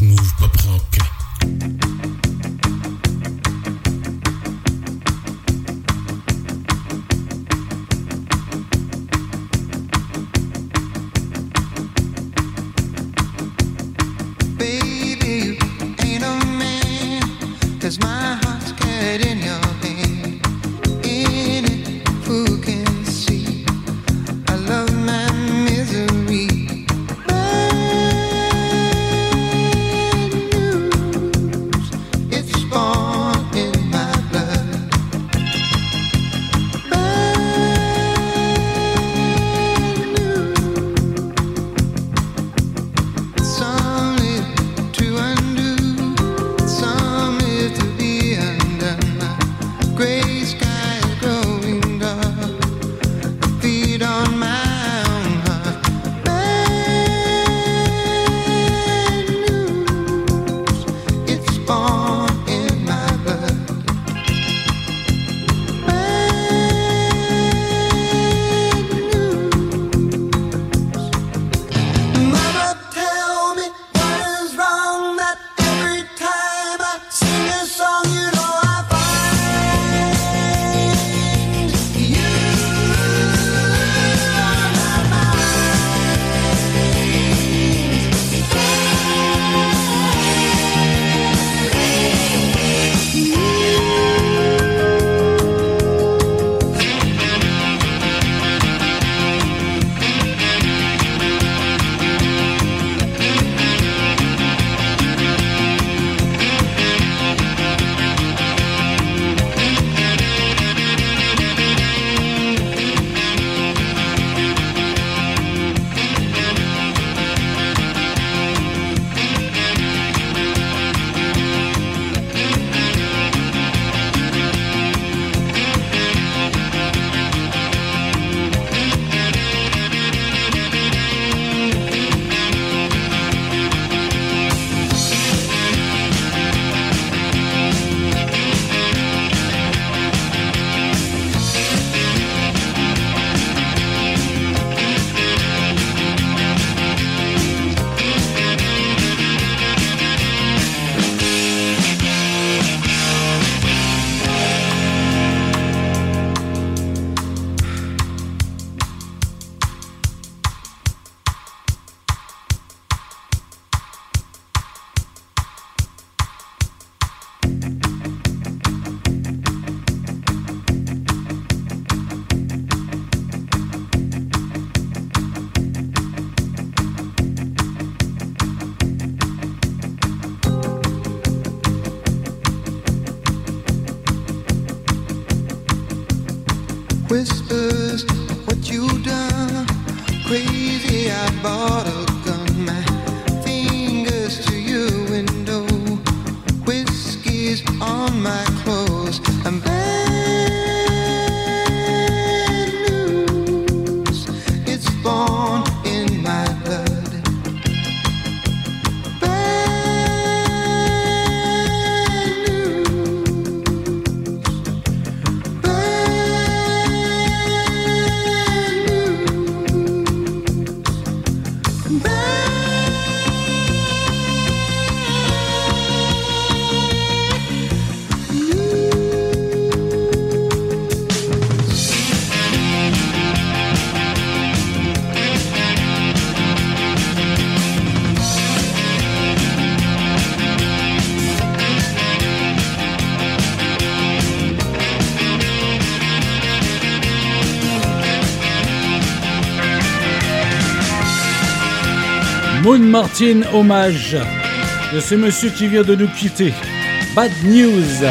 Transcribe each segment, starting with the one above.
Move pop rock. Martin, hommage de ce monsieur qui vient de nous quitter. Bad News.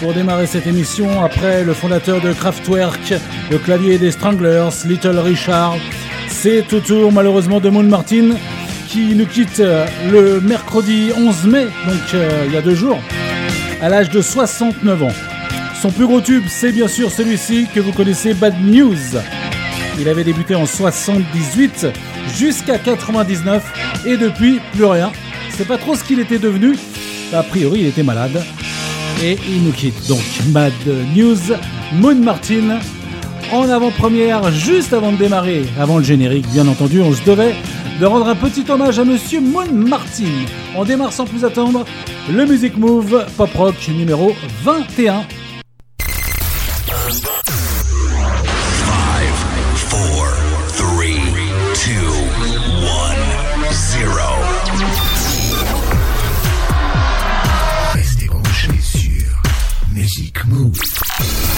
Pour démarrer cette émission, après le fondateur de Kraftwerk, le clavier des Stranglers, Little Richard, c'est au tour malheureusement de Moon Martin qui nous quitte euh, le mercredi 11 mai, donc euh, il y a deux jours, à l'âge de 69 ans. Son plus gros tube, c'est bien sûr celui-ci que vous connaissez, Bad News. Il avait débuté en 78 jusqu'à 99 et depuis plus rien. C'est pas trop ce qu'il était devenu. A priori, il était malade et il nous quitte. Donc, Mad News, Moon Martin, en avant-première, juste avant de démarrer, avant le générique, bien entendu, on se devait de rendre un petit hommage à Monsieur Moon Martin. On démarre sans plus attendre le Music Move Pop Rock numéro 21. two, one, zero. Restez branchés sur Music Move.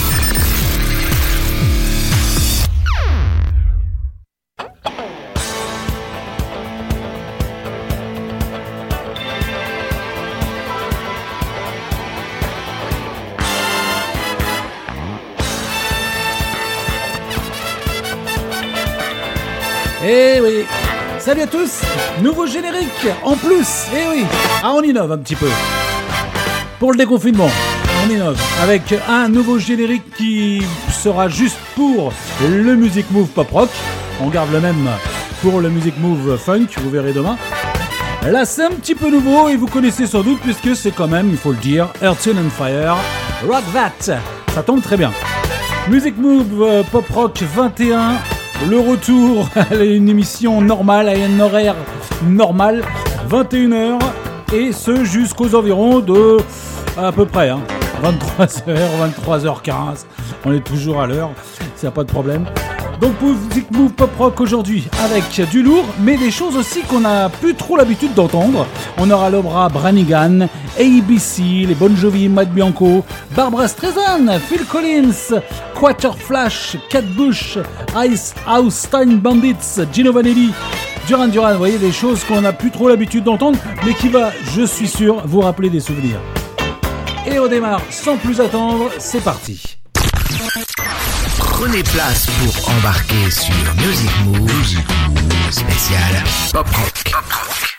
Salut à tous Nouveau générique en plus Eh oui Ah on innove un petit peu. Pour le déconfinement, on innove avec un nouveau générique qui sera juste pour le Music Move Pop Rock. On garde le même pour le Music Move Funk, vous verrez demain. Là c'est un petit peu nouveau et vous connaissez sans doute puisque c'est quand même, il faut le dire, Earth, and Fire, Rock That. Ça tombe très bien. Music Move euh, Pop Rock 21 le retour à une émission normale, à un horaire normal, 21h, et ce jusqu'aux environs de à peu près 23h, hein, 23h15. On est toujours à l'heure, ça pas de problème. Donc Music Move Pop Rock aujourd'hui avec du lourd, mais des choses aussi qu'on n'a plus trop l'habitude d'entendre. On aura l'obra Branigan, ABC, les Bon Jovi, Matt Bianco, Barbara Streisand, Phil Collins, Quater Flash, Cat Bush, Ice House Time Bandits, Gino Vanelli, Duran Duran. Vous voyez des choses qu'on n'a plus trop l'habitude d'entendre, mais qui va, je suis sûr, vous rappeler des souvenirs. Et on démarre sans plus attendre, c'est parti. Prenez place pour embarquer sur Music Move, spécial Pop Rock.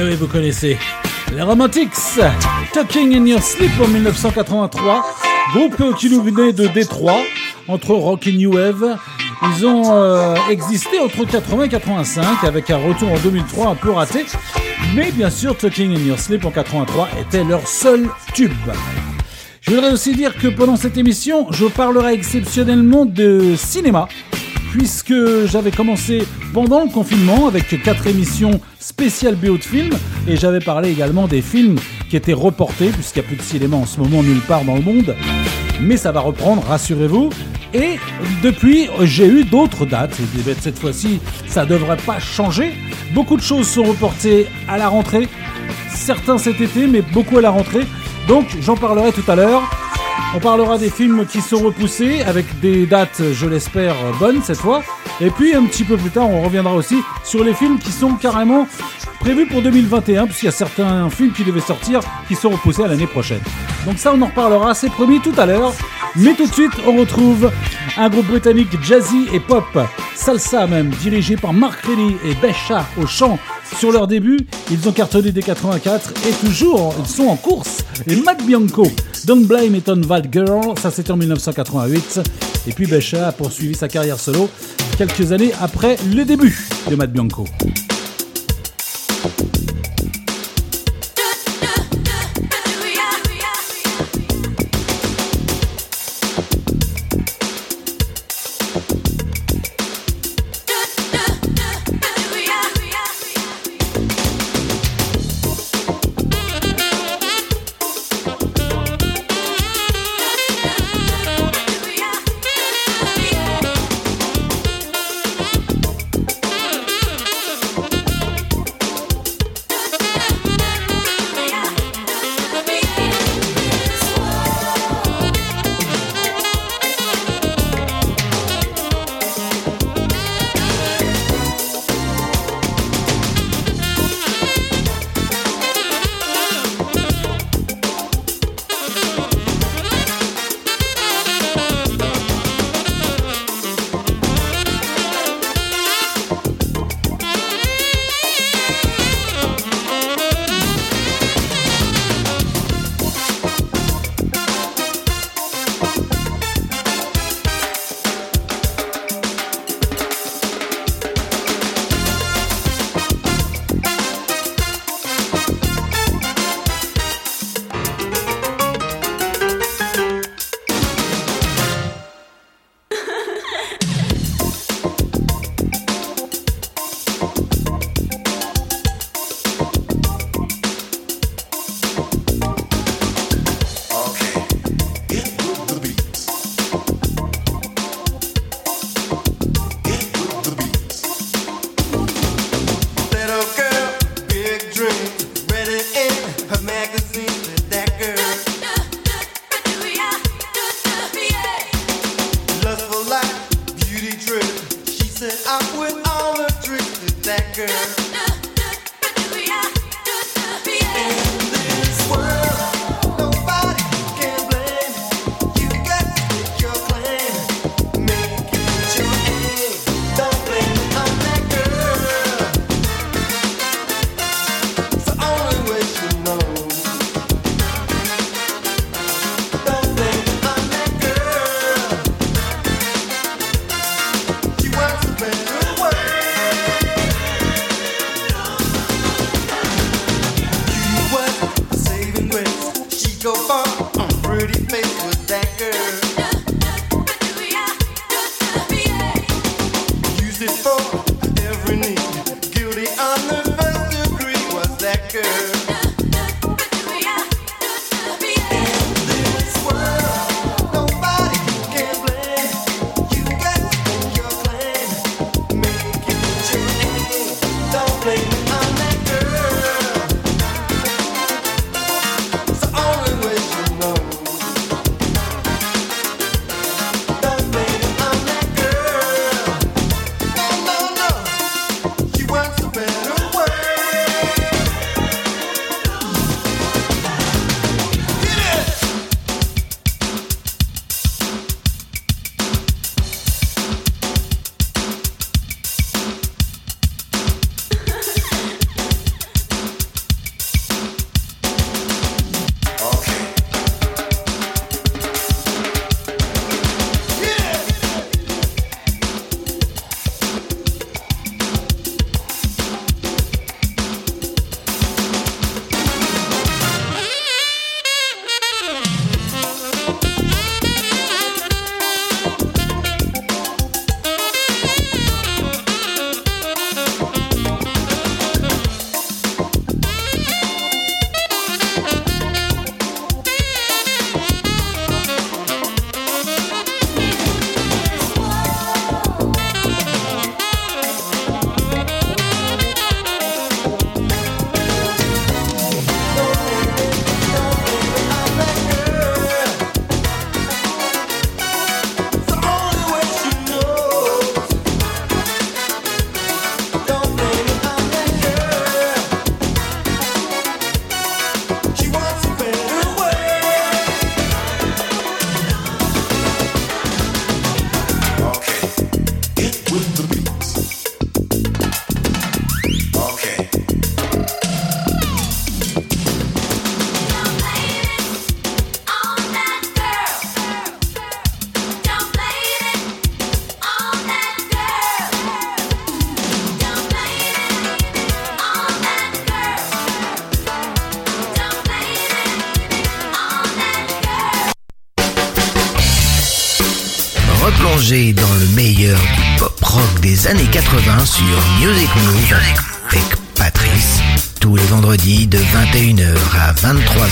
Oui, vous connaissez. Les Romantics, Talking in Your Sleep en 1983, groupe qui nous venait de Détroit, entre rock et new wave. Ils ont euh, existé entre 80 et 85 avec un retour en 2003 un peu raté. Mais bien sûr, Talking in Your Sleep en 83 était leur seul tube. Je voudrais aussi dire que pendant cette émission, je parlerai exceptionnellement de cinéma, puisque j'avais commencé pendant le confinement avec quatre émissions spéciales BO de films, et j'avais parlé également des films qui étaient reportés, puisqu'il n'y a plus de cinéma en ce moment nulle part dans le monde. Mais ça va reprendre, rassurez-vous. Et depuis, j'ai eu d'autres dates. Et cette fois-ci, ça devrait pas changer. Beaucoup de choses sont reportées à la rentrée. Certains cet été, mais beaucoup à la rentrée. Donc j'en parlerai tout à l'heure. On parlera des films qui sont repoussés avec des dates, je l'espère, bonnes cette fois. Et puis un petit peu plus tard, on reviendra aussi sur les films qui sont carrément prévus pour 2021, puisqu'il y a certains films qui devaient sortir qui sont repoussés à l'année prochaine. Donc ça, on en reparlera, c'est promis tout à l'heure. Mais tout de suite, on retrouve un groupe britannique jazzy et pop, salsa même, dirigé par Mark Reilly et Besha au chant. Sur leur début, ils ont cartonné dès 84 et toujours, ils sont en course. Et Matt Bianco, Don't Blame It on That Girl, ça c'était en 1988. Et puis Besha a poursuivi sa carrière solo quelques années après le début de Matt Bianco.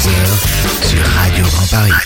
Sur Radio Grand Paris.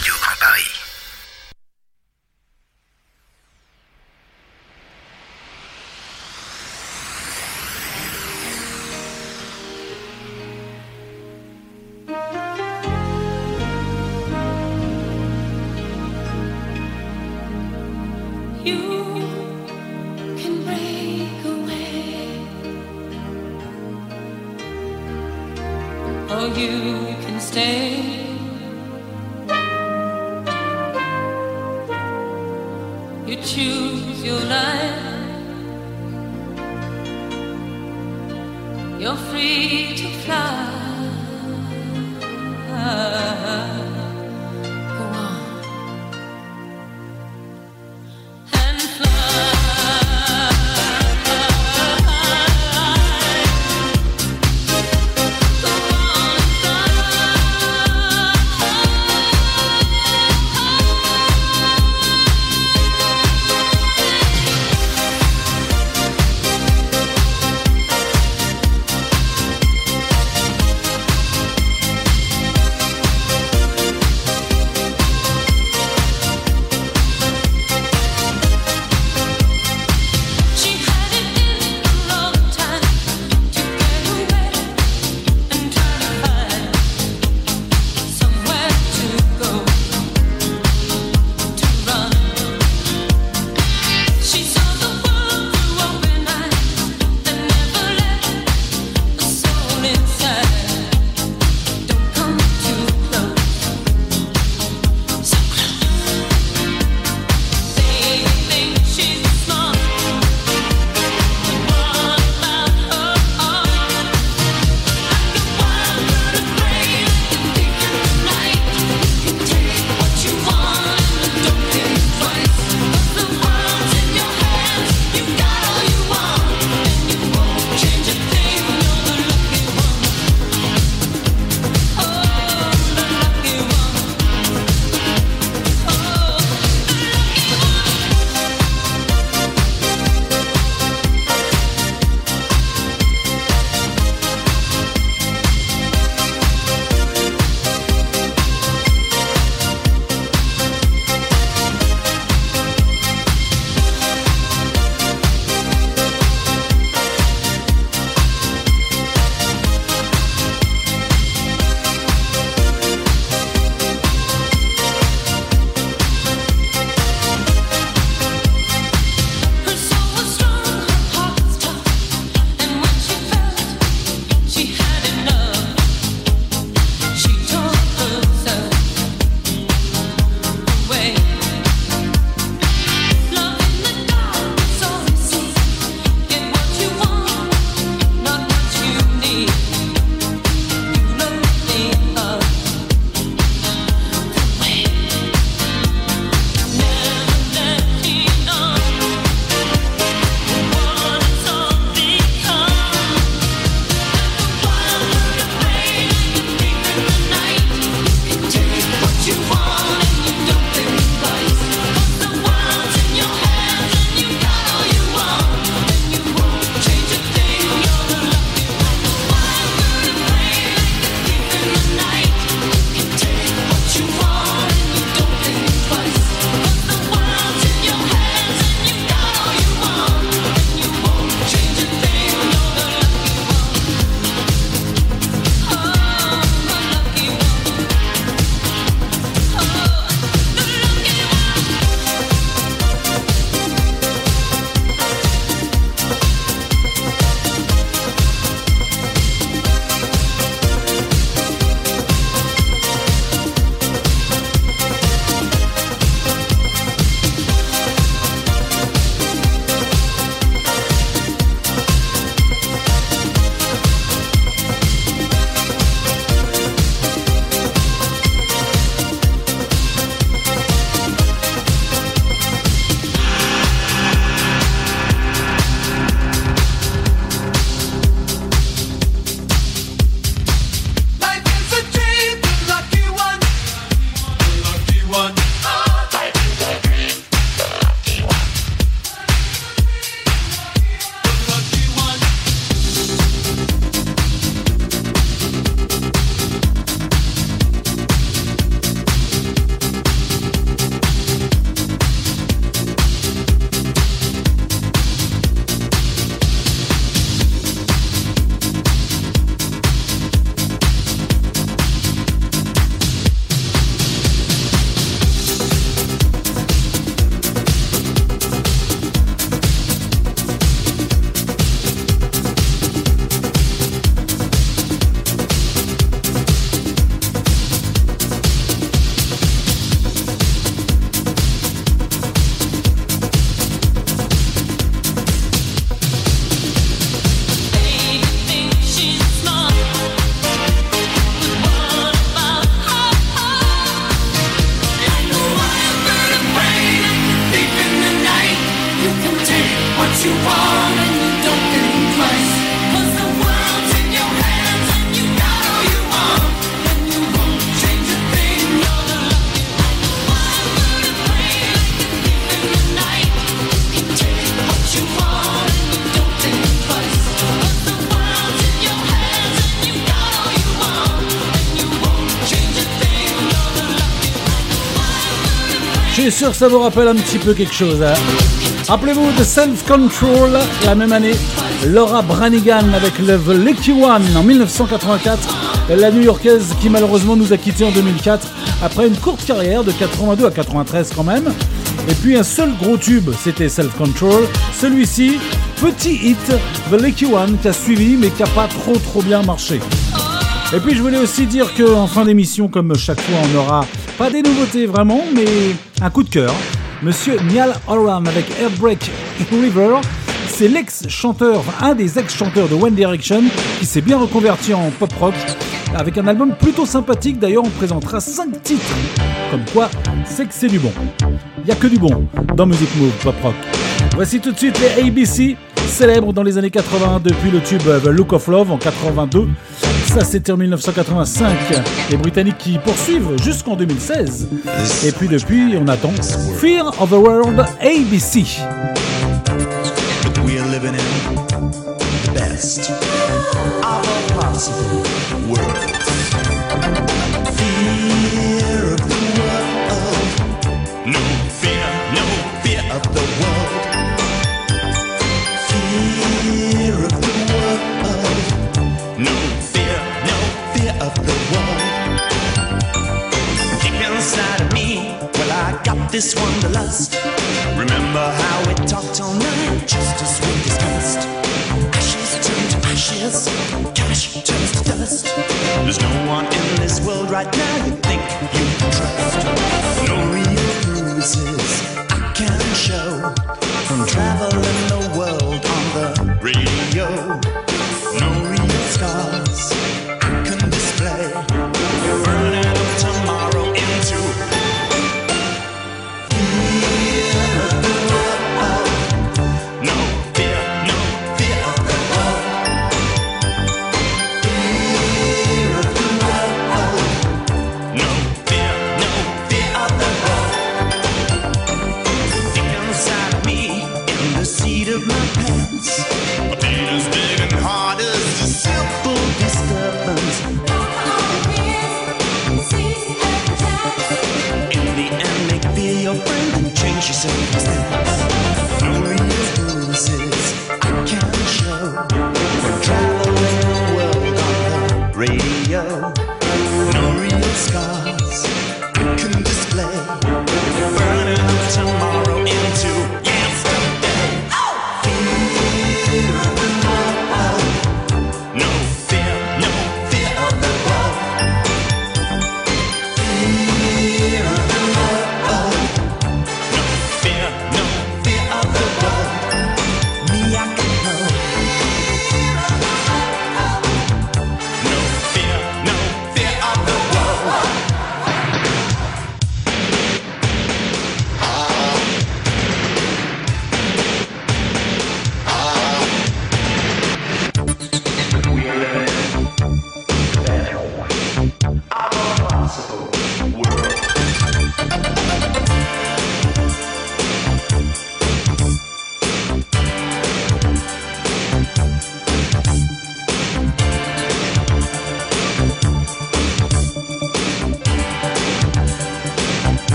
Sûr ça vous rappelle un petit peu quelque chose. Hein. Rappelez-vous de Self Control, la même année, Laura Branigan avec le The Lucky One en 1984, la New-Yorkaise qui malheureusement nous a quittés en 2004 après une courte carrière de 82 à 93 quand même. Et puis un seul gros tube, c'était Self Control. Celui-ci, petit hit, The Lucky One, qui a suivi mais qui n'a pas trop trop bien marché. Et puis je voulais aussi dire qu'en fin d'émission, comme chaque fois, on aura pas des nouveautés vraiment, mais un coup de cœur. Monsieur Niall Oram avec Airbreak River, c'est l'ex-chanteur, un des ex-chanteurs de One Direction qui s'est bien reconverti en pop rock avec un album plutôt sympathique. D'ailleurs, on présentera 5 titres. Comme quoi, c'est que c'est du bon. Il a que du bon dans Music Move Pop Rock. Voici tout de suite les ABC, célèbres dans les années 80 depuis le tube The Look of Love en 82. Ça, c'était en 1985. Les Britanniques qui poursuivent jusqu'en 2016. Et puis depuis, on attend Fear of the World ABC. This wanderlust. Remember how we talked all night, just as we discussed. Ashes turn to ashes, cash turns to dust. There's no one in this world right now you think you can trust. No real bruises I can show from traveling the world on the radio. No real scars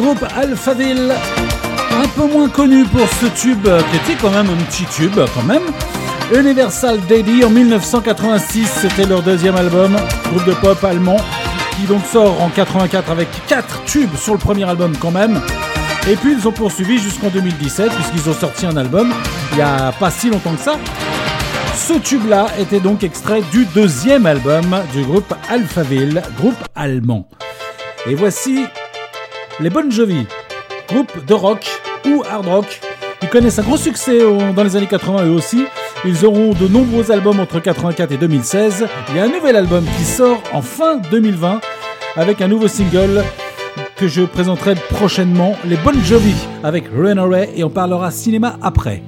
groupe Alphaville, un peu moins connu pour ce tube, qui quand même un petit tube quand même. Universal Daddy en 1986, c'était leur deuxième album, groupe de pop allemand, qui donc sort en 84 avec 4 tubes sur le premier album quand même. Et puis ils ont poursuivi jusqu'en 2017, puisqu'ils ont sorti un album il n'y a pas si longtemps que ça. Ce tube-là était donc extrait du deuxième album du groupe Alphaville, groupe allemand. Et voici les Bon Jovi, groupe de rock ou hard rock. Ils connaissent un gros succès dans les années 80 eux aussi. Ils auront de nombreux albums entre 84 et 2016. Il y a un nouvel album qui sort en fin 2020 avec un nouveau single que je présenterai prochainement, les Bon Jovi avec Runaway et on parlera cinéma après.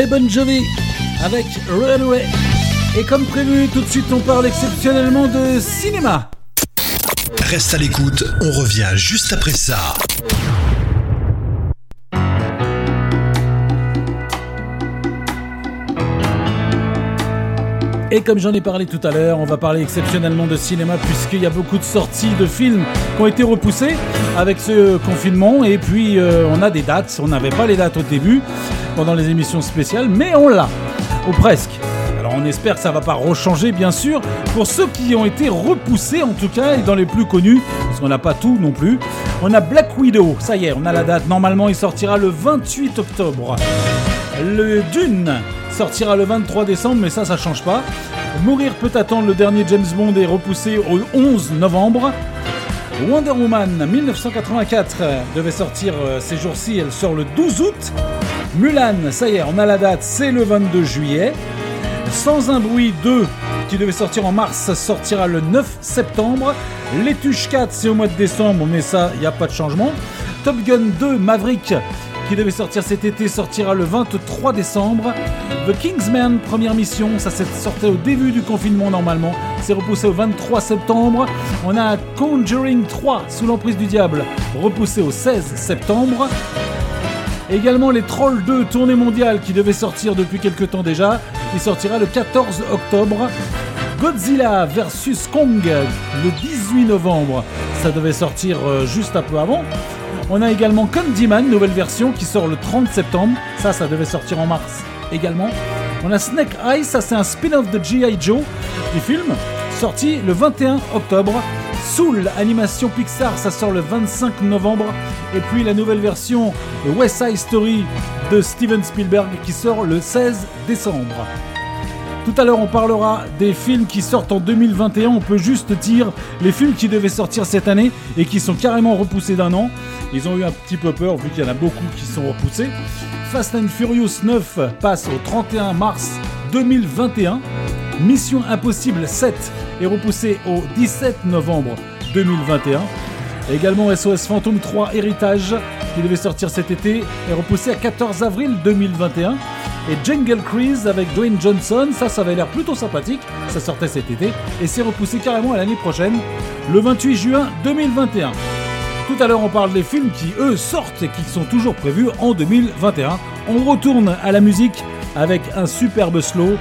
Les Bon Jovi avec Runaway. Et comme prévu, tout de suite on parle exceptionnellement de cinéma. Reste à l'écoute, on revient juste après ça. Et comme j'en ai parlé tout à l'heure, on va parler exceptionnellement de cinéma puisqu'il y a beaucoup de sorties de films qui ont été repoussés avec ce confinement. Et puis euh, on a des dates, on n'avait pas les dates au début pendant les émissions spéciales, mais on l'a, ou presque. Alors on espère que ça va pas rechanger bien sûr. Pour ceux qui ont été repoussés en tout cas et dans les plus connus, parce qu'on n'a pas tout non plus, on a Black Widow, ça y est, on a la date. Normalement il sortira le 28 octobre. Le Dune sortira le 23 décembre, mais ça, ça change pas. Mourir peut attendre, le dernier James Bond est repoussé au 11 novembre. Wonder Woman 1984 devait sortir euh, ces jours-ci, elle sort le 12 août. Mulan, ça y est, on a la date, c'est le 22 juillet. Sans un bruit 2, qui devait sortir en mars, sortira le 9 septembre. Les Tuches 4, c'est au mois de décembre, mais ça, il n'y a pas de changement. Top Gun 2, Maverick, qui devait sortir cet été, sortira le 23 décembre. The Kingsman, première mission, ça sorti au début du confinement normalement. C'est repoussé au 23 septembre. On a Conjuring 3, sous l'emprise du diable, repoussé au 16 septembre. Également les Trolls 2 tournée mondiale qui devait sortir depuis quelques temps déjà. Il sortira le 14 octobre. Godzilla vs Kong le 18 novembre. Ça devait sortir euh, juste un peu avant. On a également Candyman, nouvelle version qui sort le 30 septembre. Ça, ça devait sortir en mars également. On a Snake Eyes, ça c'est un spin-off de G.I. Joe du film, sorti le 21 octobre. Soul, animation Pixar, ça sort le 25 novembre. Et puis la nouvelle version West Side Story de Steven Spielberg qui sort le 16 décembre. Tout à l'heure, on parlera des films qui sortent en 2021. On peut juste dire les films qui devaient sortir cette année et qui sont carrément repoussés d'un an. Ils ont eu un petit peu peur vu qu'il y en a beaucoup qui sont repoussés. Fast and Furious 9 passe au 31 mars 2021. Mission Impossible 7 est repoussé au 17 novembre 2021. Également SOS Phantom 3 Héritage qui devait sortir cet été est repoussé à 14 avril 2021. Et Jungle Cruise avec Dwayne Johnson, ça, ça avait l'air plutôt sympathique. Ça sortait cet été et c'est repoussé carrément à l'année prochaine, le 28 juin 2021. Tout à l'heure, on parle des films qui, eux, sortent et qui sont toujours prévus en 2021. On retourne à la musique avec un superbe slow,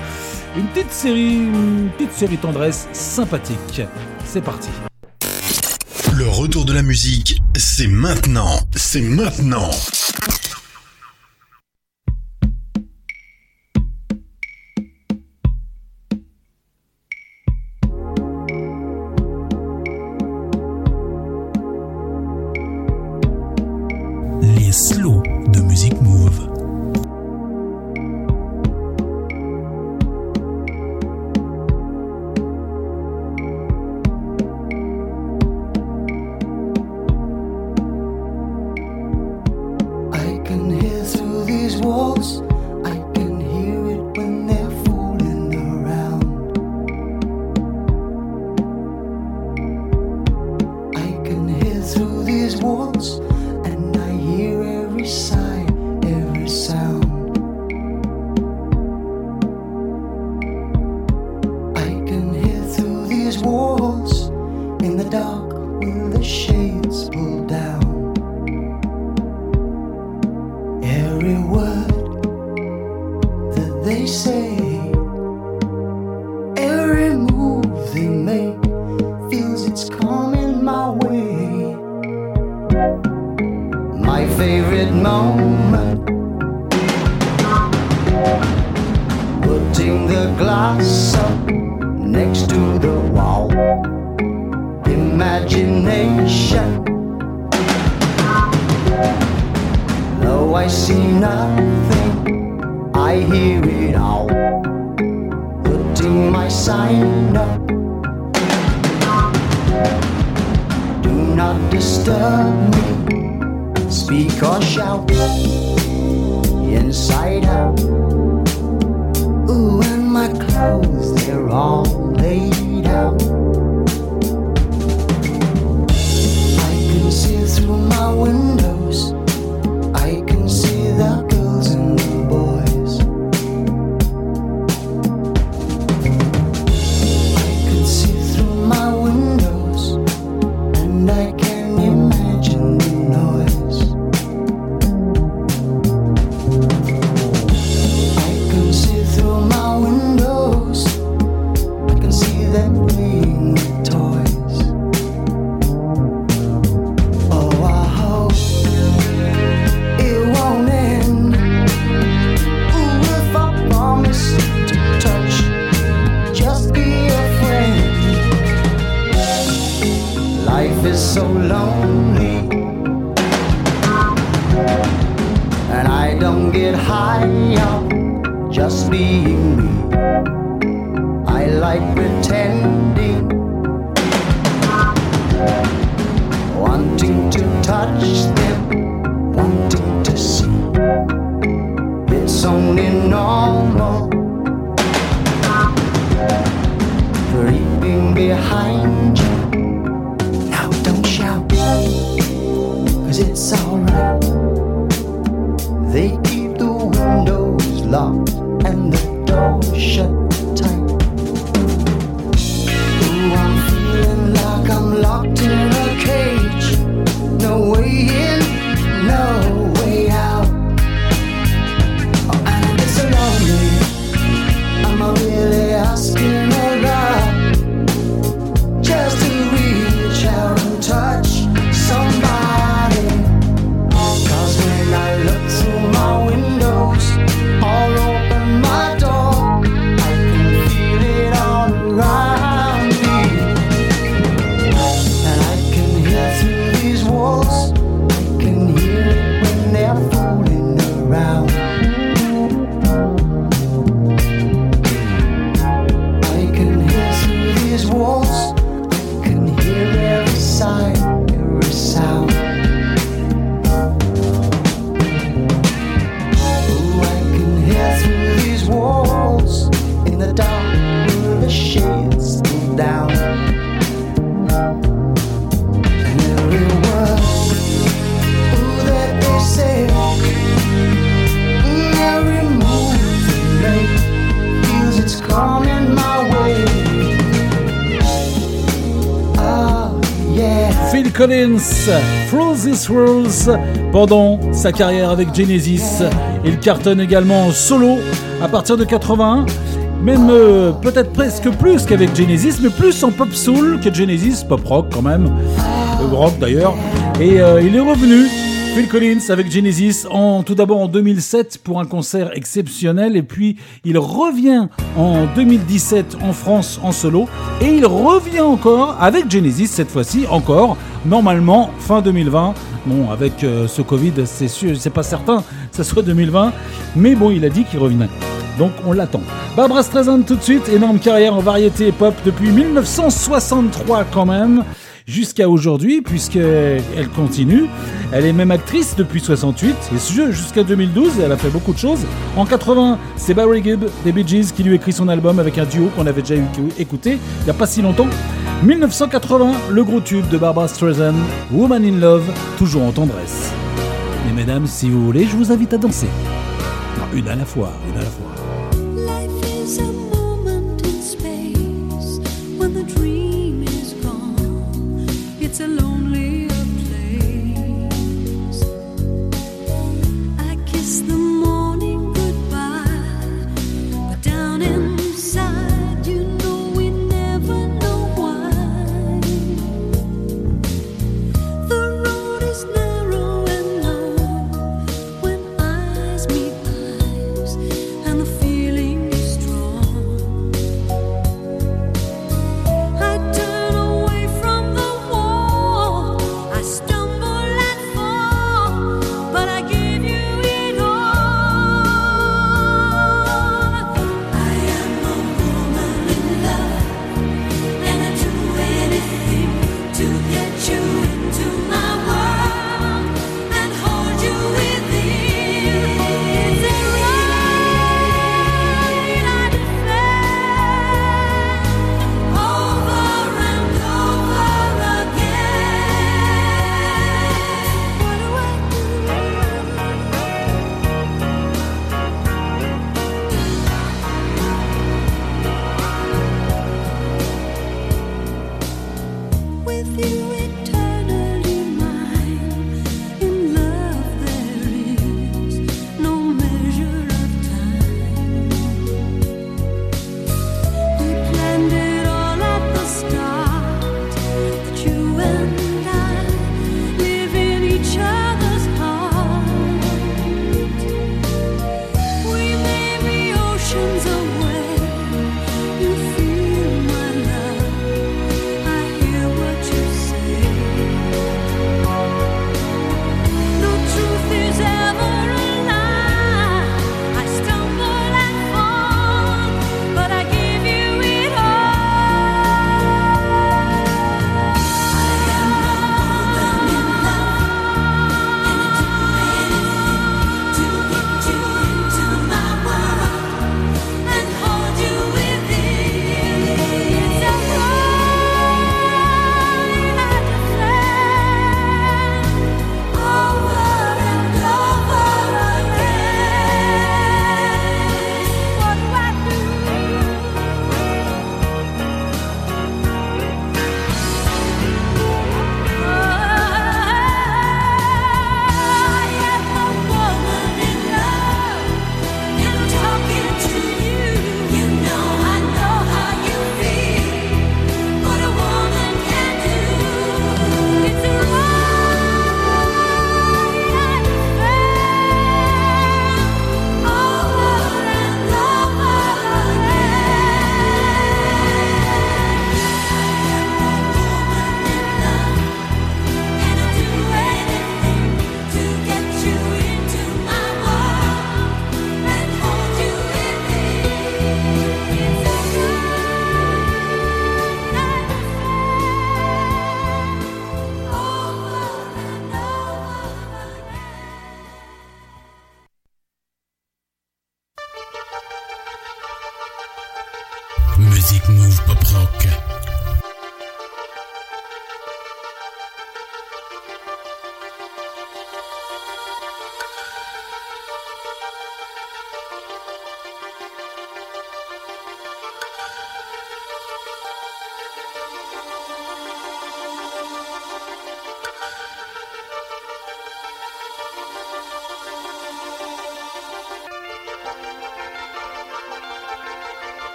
une petite série, une petite série tendresse sympathique. C'est parti. Le retour de la musique, c'est maintenant. C'est maintenant. Les slows de Music Move. Collins, Through This Rules, pendant sa carrière avec Genesis. Il cartonne également en solo à partir de 81. Même euh, peut-être presque plus qu'avec Genesis, mais plus en pop soul que Genesis, pop rock quand même, euh, rock d'ailleurs. Et euh, il est revenu, Phil Collins avec Genesis, en, tout d'abord en 2007 pour un concert exceptionnel, et puis il revient en 2017 en France en solo, et il revient encore avec Genesis cette fois-ci, encore, normalement fin 2020. Bon, avec euh, ce Covid, c'est sûr, c'est pas certain que ce soit 2020, mais bon, il a dit qu'il revenait. Donc on l'attend. Barbara Streisand tout de suite, énorme carrière en variété pop depuis 1963 quand même, jusqu'à aujourd'hui puisqu'elle continue. Elle est même actrice depuis 68 et jusqu'à 2012, elle a fait beaucoup de choses. En 80, c'est Barry Gibb des Bee Gees qui lui écrit son album avec un duo qu'on avait déjà écouté il n'y a pas si longtemps. 1980, le gros tube de Barbara Streisand, Woman in Love, toujours en tendresse. Et mesdames, si vous voulez, je vous invite à danser. Une à la fois, une à la fois.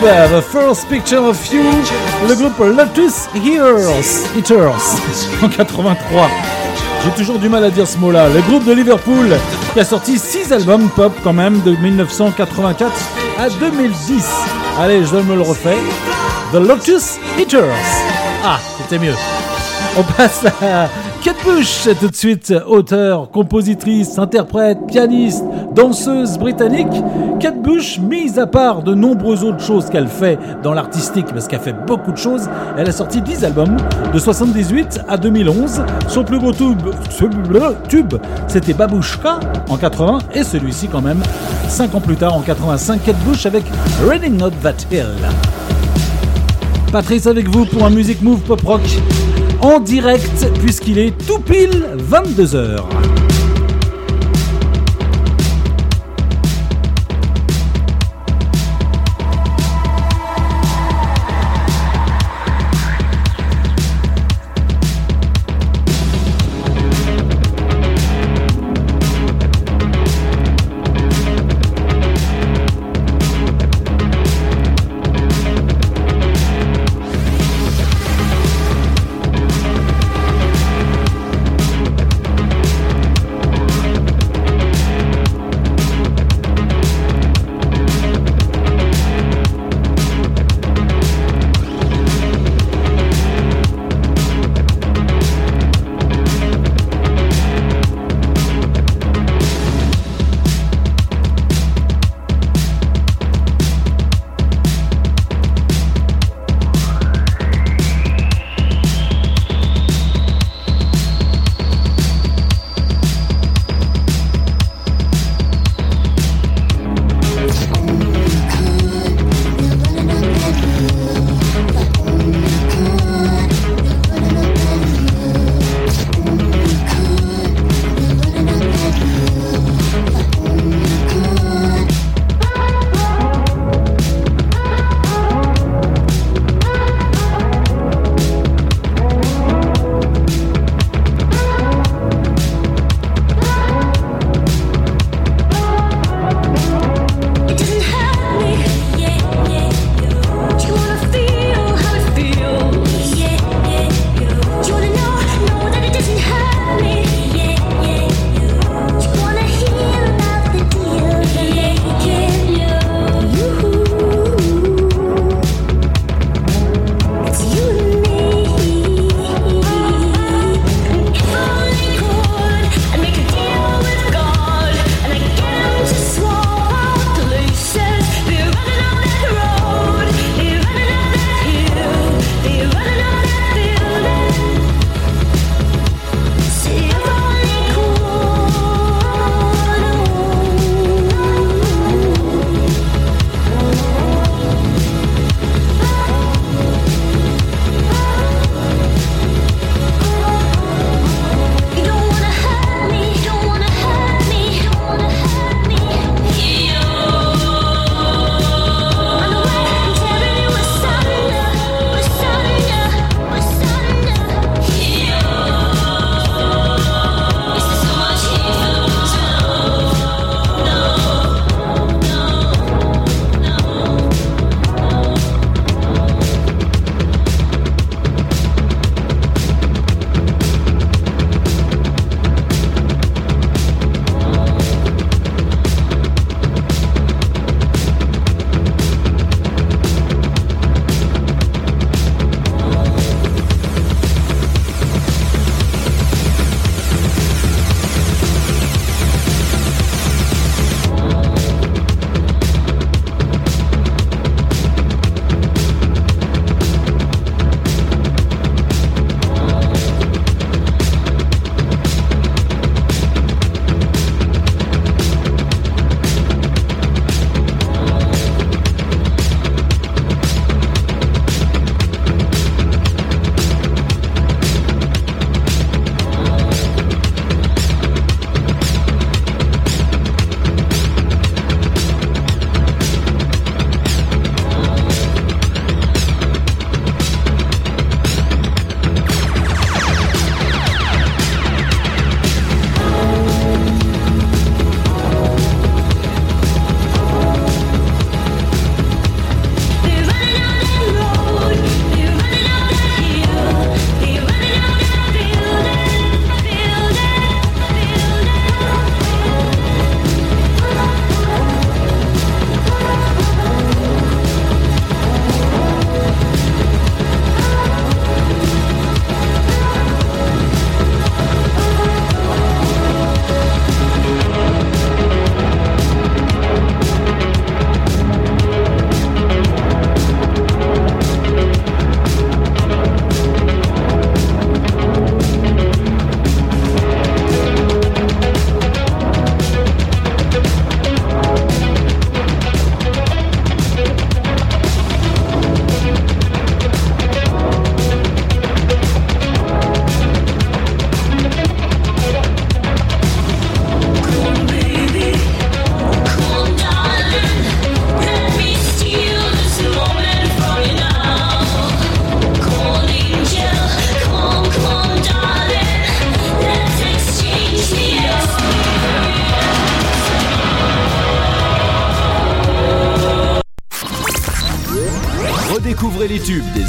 The First Picture of You, le groupe Lotus Heroes, Eaters, en 83. J'ai toujours du mal à dire ce mot-là. Le groupe de Liverpool qui a sorti 6 albums pop quand même de 1984 à 2010. Allez, je me le refais. The Lotus Eaters. Ah, c'était mieux. On passe à Kate Bush tout de suite, auteur, compositrice, interprète, pianiste, danseuse britannique. Kate Bush, mise à part de nombreuses autres choses qu'elle fait dans l'artistique, parce qu'elle fait beaucoup de choses, elle a sorti 10 albums de 78 à 2011. Son plus gros tube, tube c'était Babushka en 80 et celui-ci quand même 5 ans plus tard en 85, Kate Bush avec Reading Not That Hill. Patrice avec vous pour un Music Move Pop Rock en direct puisqu'il est tout pile 22h.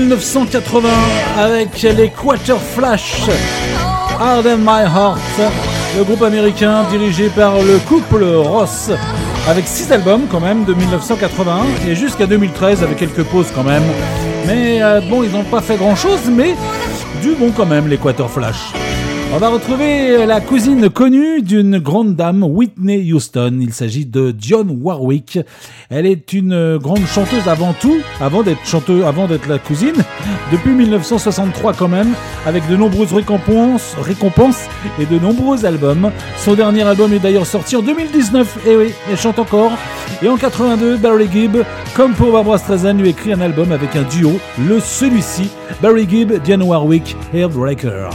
1980 avec les Quarter Flash, Harden My Heart, le groupe américain dirigé par le couple Ross, avec 6 albums quand même de 1980 et jusqu'à 2013 avec quelques pauses quand même. Mais euh, bon, ils n'ont pas fait grand chose, mais du bon quand même les Flash. On va retrouver la cousine connue d'une grande dame, Whitney Houston. Il s'agit de Dionne Warwick. Elle est une grande chanteuse avant tout, avant d'être chanteuse, avant d'être la cousine, depuis 1963 quand même, avec de nombreuses récompenses, récompenses et de nombreux albums. Son dernier album est d'ailleurs sorti en 2019, et eh oui, elle chante encore. Et en 82, Barry Gibb, comme pour Barbara Streisand, lui écrit un album avec un duo, le celui-ci, Barry Gibb, Dionne Warwick, Hairbreaker.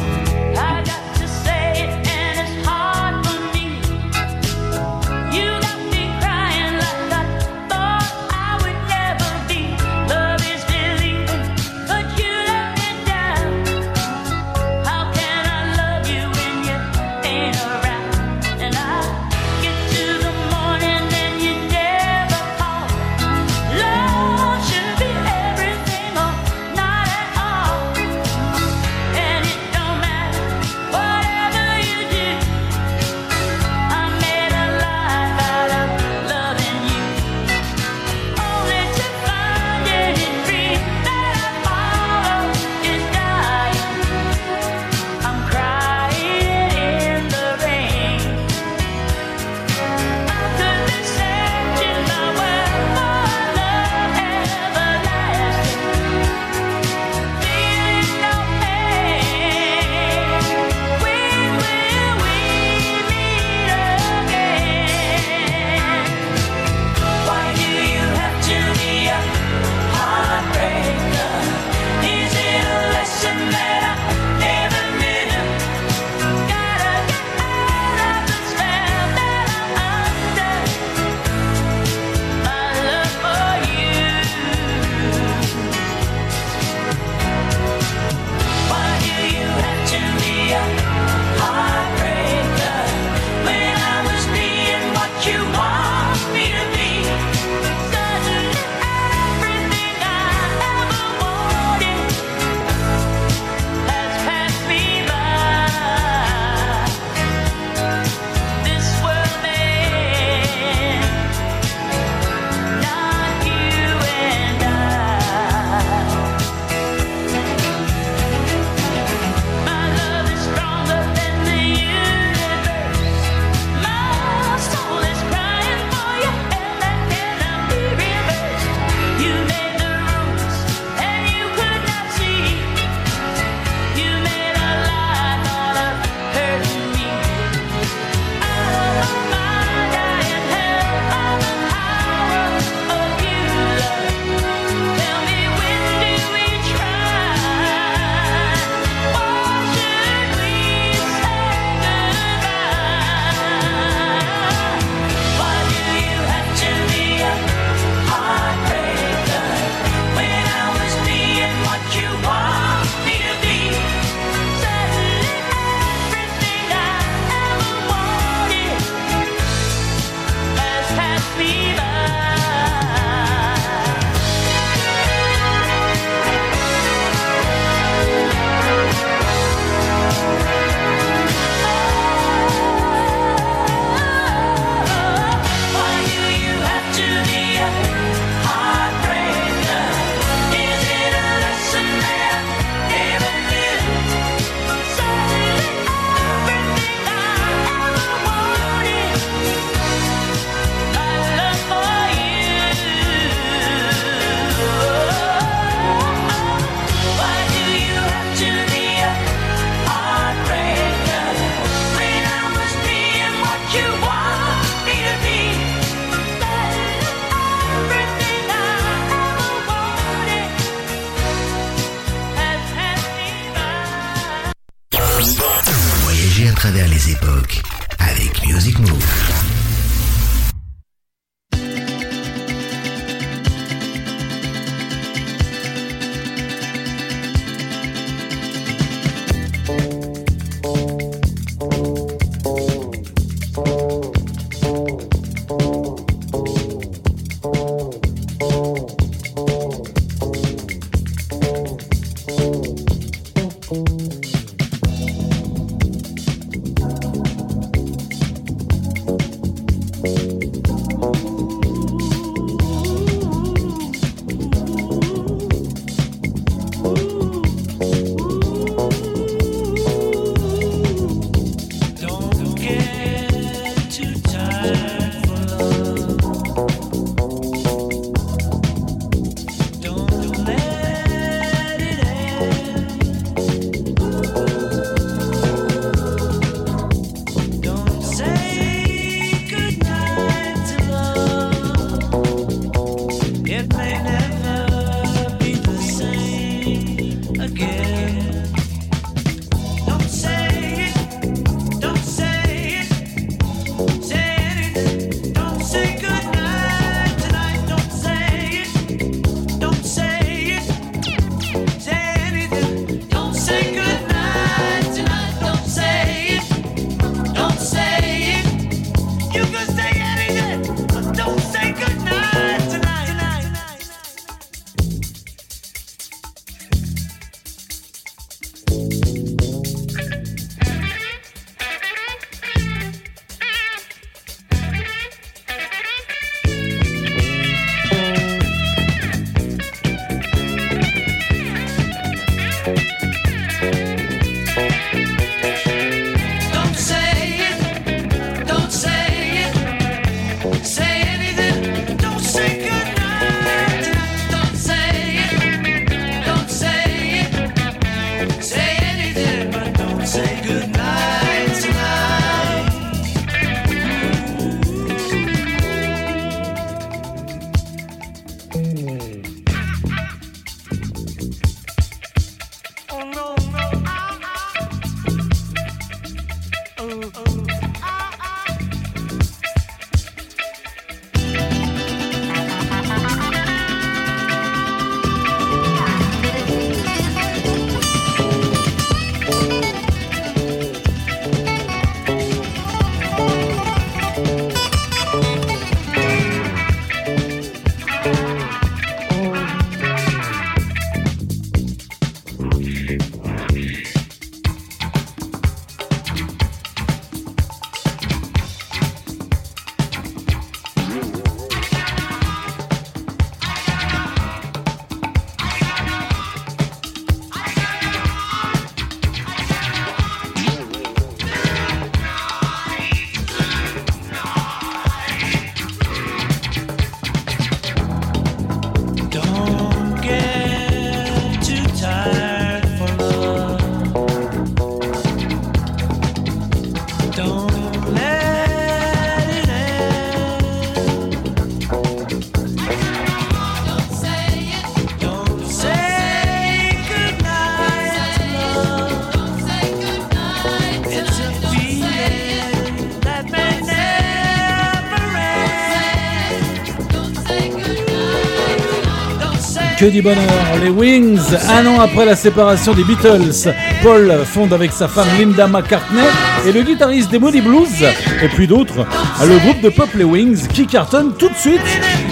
Que du bonheur, les Wings, un an après la séparation des Beatles, Paul fonde avec sa femme Linda McCartney et le guitariste des Moody Blues, et puis d'autres, le groupe de pop Les Wings qui cartonne tout de suite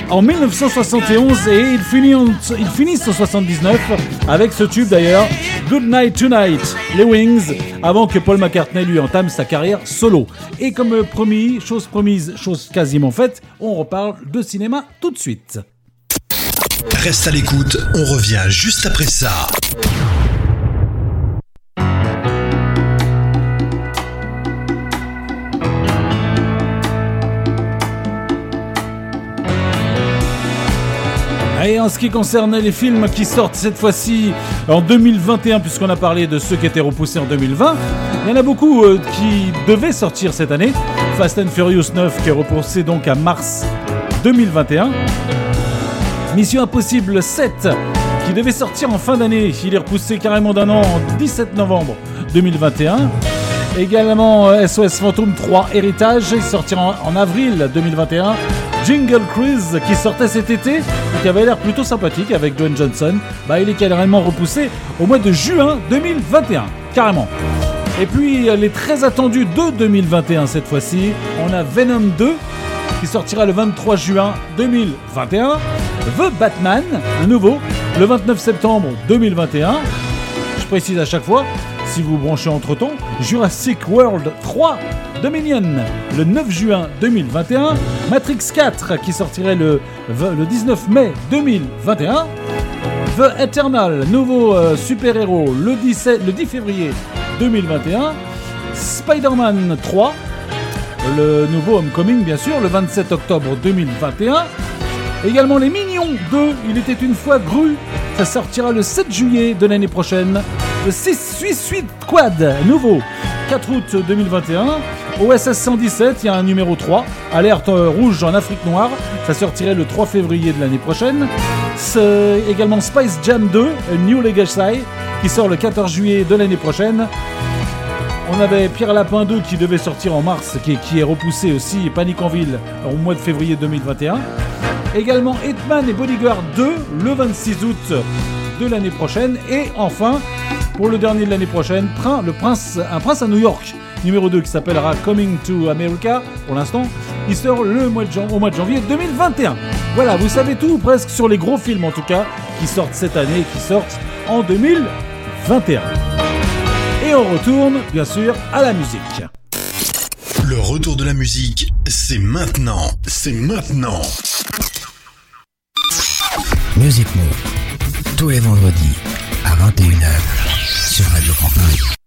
en 1971 et ils finissent en, ils finissent en 79 avec ce tube d'ailleurs, Good Night Tonight, les Wings, avant que Paul McCartney lui entame sa carrière solo. Et comme promis, chose promise, chose quasiment faite, on reparle de cinéma tout de suite. Reste à l'écoute, on revient juste après ça. Et en ce qui concerne les films qui sortent cette fois-ci en 2021, puisqu'on a parlé de ceux qui étaient repoussés en 2020, il y en a beaucoup euh, qui devaient sortir cette année. Fast and Furious 9 qui est repoussé donc à mars 2021. Mission Impossible 7 qui devait sortir en fin d'année, il est repoussé carrément d'un an en 17 novembre 2021. Également euh, SOS Phantom 3 Héritage, il sortira en, en avril 2021. Jingle Cruise qui sortait cet été et qui avait l'air plutôt sympathique avec Dwayne Johnson, bah, il est carrément repoussé au mois de juin 2021, carrément. Et puis euh, les très attendus de 2021 cette fois-ci, on a Venom 2 qui sortira le 23 juin 2021, The Batman, nouveau, le 29 septembre 2021. Je précise à chaque fois, si vous branchez entre temps, Jurassic World 3 Dominion le 9 juin 2021, Matrix 4 qui sortirait le, le 19 mai 2021, The Eternal, nouveau euh, super-héros le 17 le 10 février 2021, Spider-Man 3, le nouveau Homecoming bien sûr, le 27 octobre 2021. Également les Mignons 2, il était une fois Gru, ça sortira le 7 juillet de l'année prochaine. Le 6 Suisse Suite Quad, nouveau, 4 août 2021. OSS 117, il y a un numéro 3, alerte rouge en Afrique noire, ça sortirait le 3 février de l'année prochaine. C'est également Spice Jam 2, A New Legacy, qui sort le 14 juillet de l'année prochaine. On avait Pierre Lapin 2 qui devait sortir en mars, qui, est repoussé aussi, Panic en ville au mois de février 2021. Également Hitman et Bodyguard 2 le 26 août de l'année prochaine. Et enfin, pour le dernier de l'année prochaine, le prince, un prince à New York, numéro 2 qui s'appellera Coming to America pour l'instant. Il sort au mois de janvier 2021. Voilà, vous savez tout ou presque sur les gros films en tout cas qui sortent cette année qui sortent en 2021. Et on retourne bien sûr à la musique. Le retour de la musique, c'est maintenant. C'est maintenant. Music Move. Tous les vendredis à 21h sur Radio Campus.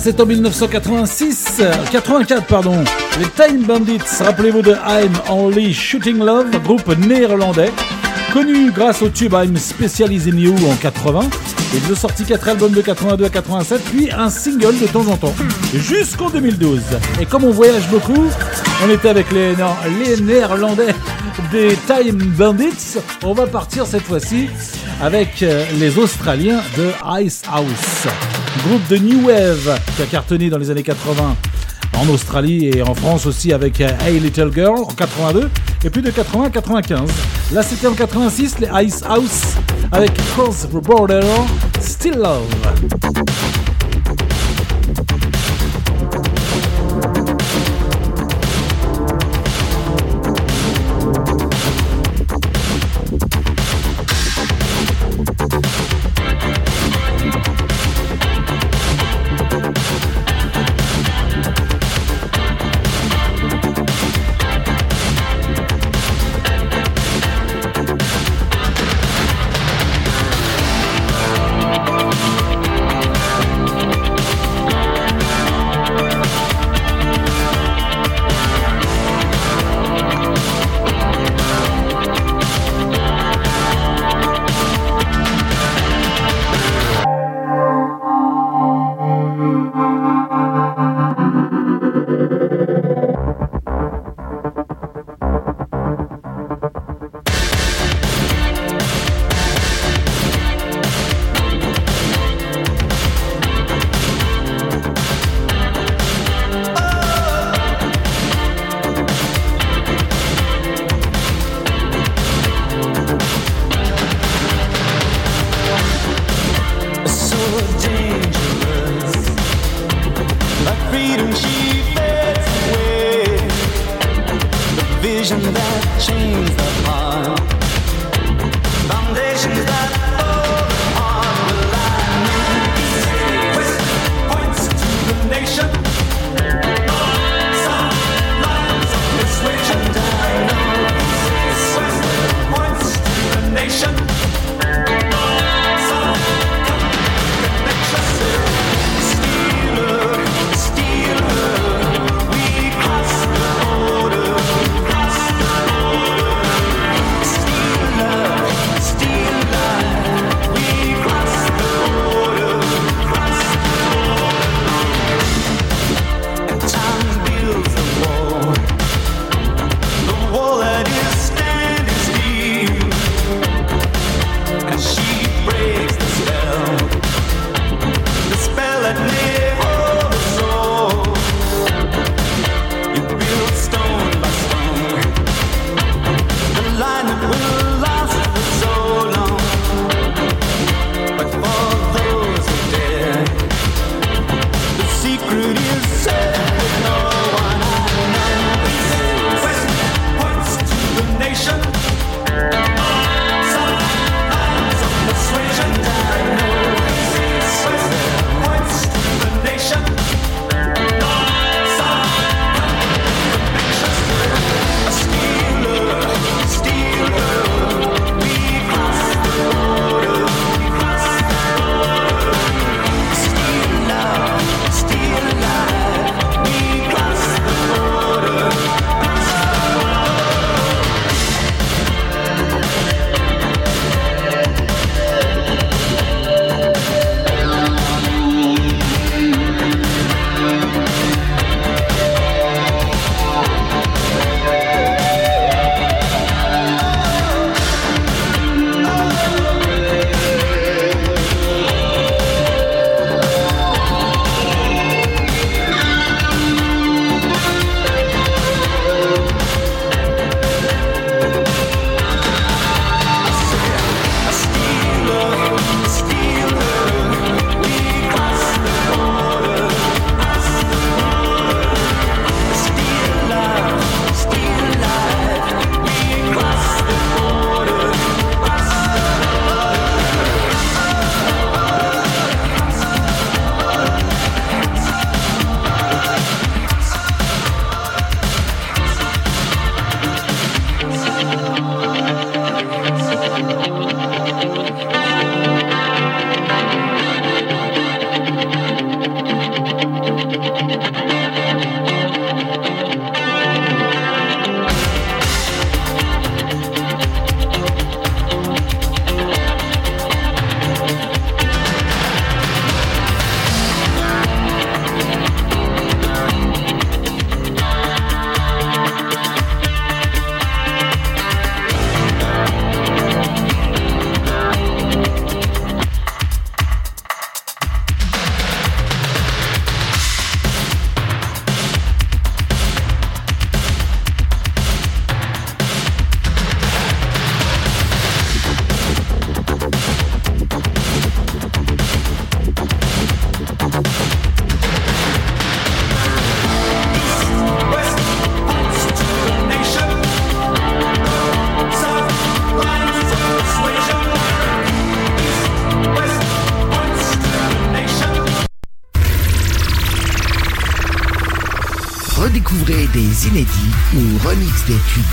C'est en 1986, euh, 84 pardon. Les Time Bandits, rappelez-vous de I'm Only Shooting Love, groupe néerlandais, connu grâce au tube I'm Specialized in You en 80. Ils ont sorti 4 albums de 82 à 87, puis un single de temps en temps, jusqu'en 2012. Et comme on voyage beaucoup, on était avec les néerlandais des Time Bandits, on va partir cette fois-ci avec euh, les Australiens de Ice House, groupe de New Wave qui a cartonné dans les années 80 en Australie et en France aussi avec euh, Hey Little Girl en 82 et puis de 80 à 95. Là c'était en 86 les Ice House avec Cross the Border Still Love.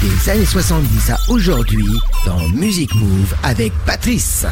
Des années 70 à aujourd'hui dans Music Move avec Patrice.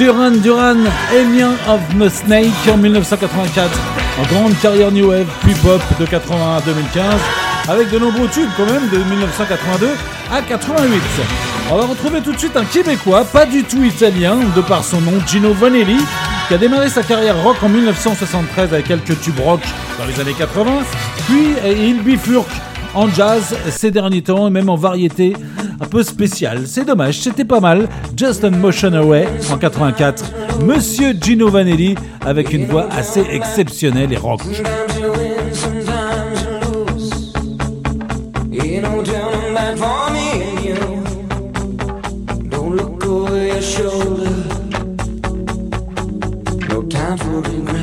Duran Duran, Alien of the Snake en 1984, en grande carrière New Wave puis pop de 80 à 2015, avec de nombreux tubes quand même de 1982 à 88. On va retrouver tout de suite un Québécois, pas du tout italien, de par son nom, Gino Vanelli, qui a démarré sa carrière rock en 1973 avec quelques tubes rock dans les années 80, puis il bifurque en jazz ces derniers temps et même en variété un peu spéciale. C'est dommage, c'était pas mal. Just a Motion Away en 84. Monsieur Gino Vanelli avec une voix assez exceptionnelle et rock. For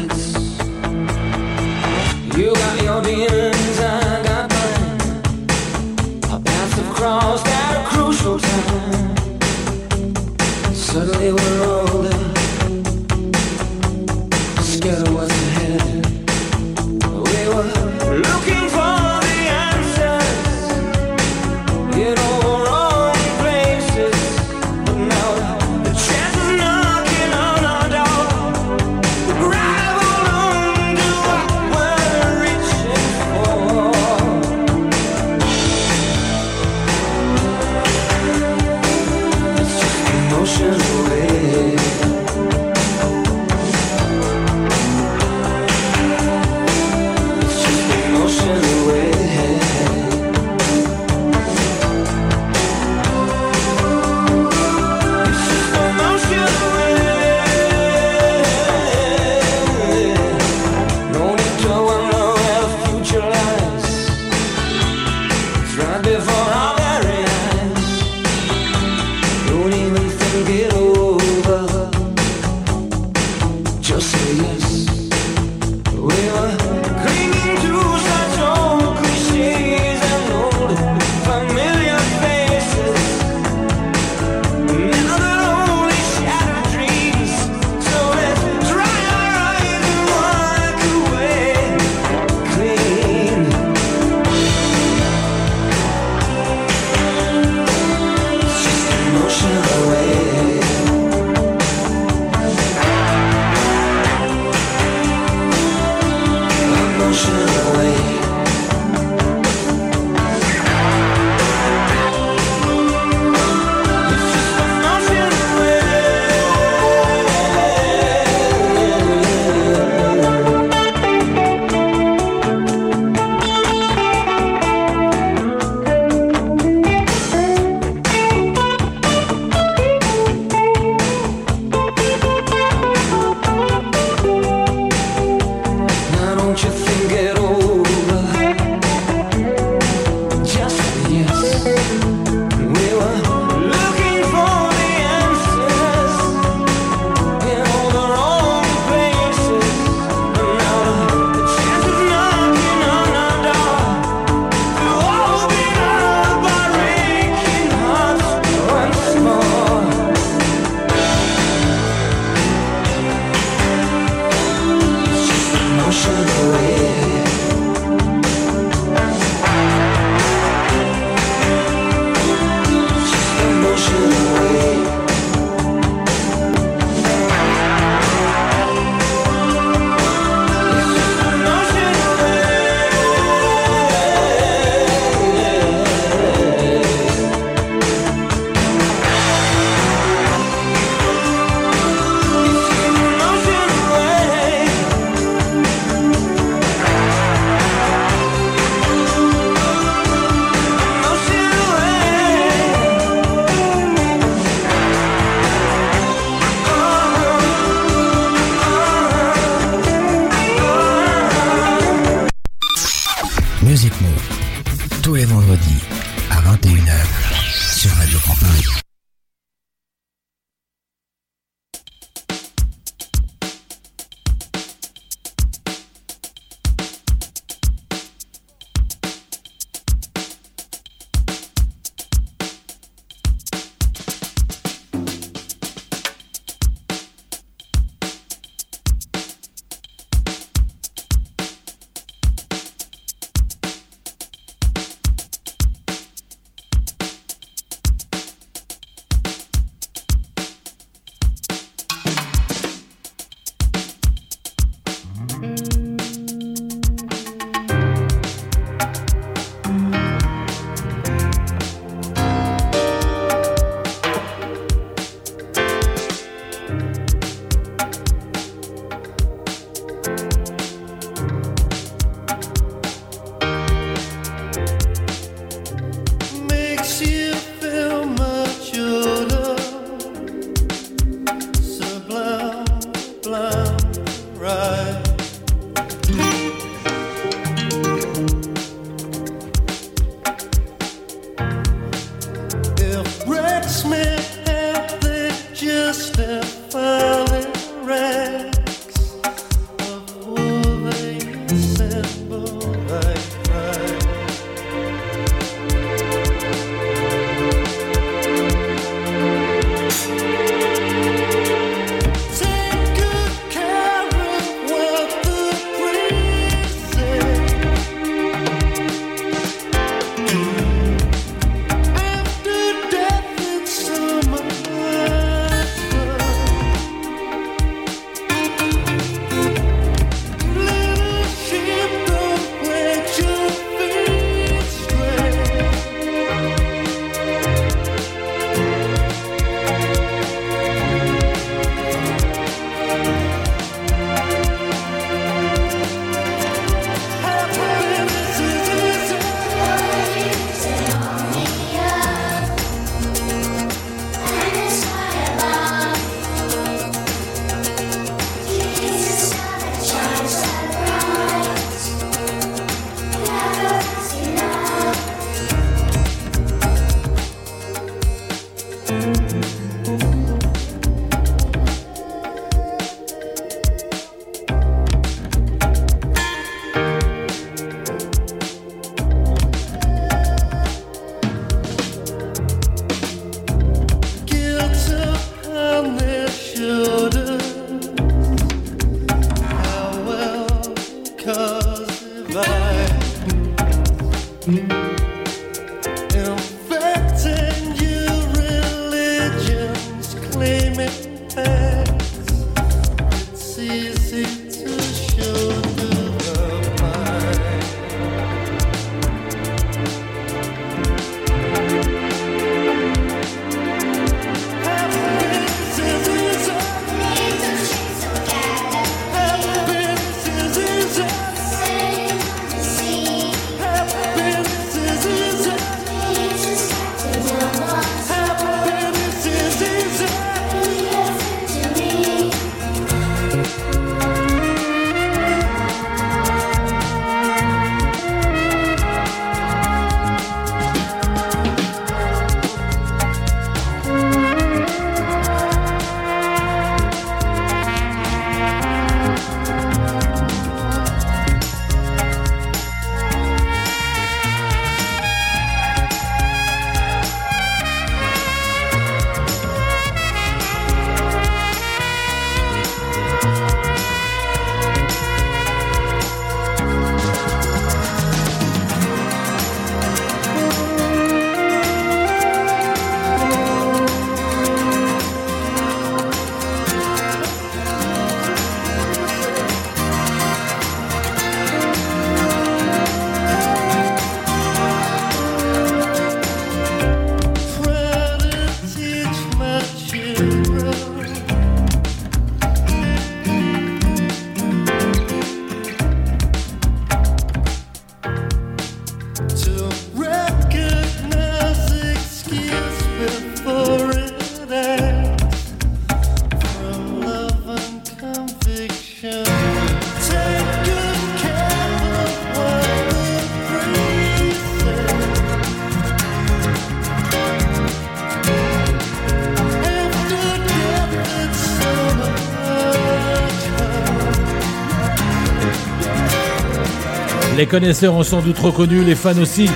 les connaisseurs ont sans doute reconnu, les fans aussi.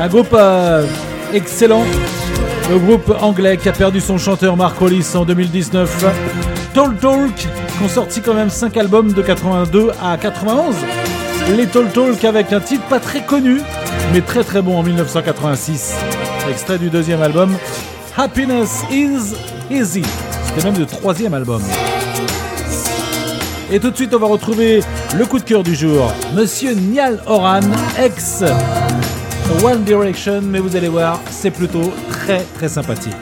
Un groupe euh, excellent, le groupe anglais qui a perdu son chanteur Mark Hollis en 2019. Talk Talk, qui ont sorti quand même 5 albums de 82 à 91. Les Talk Talk avec un titre pas très connu, mais très très bon en 1986. Extrait du deuxième album, Happiness is Easy. C'était même le troisième album. Et tout de suite, on va retrouver le coup de cœur du jour, Monsieur Niall Oran ex One Direction, mais vous allez voir, c'est plutôt très très sympathique.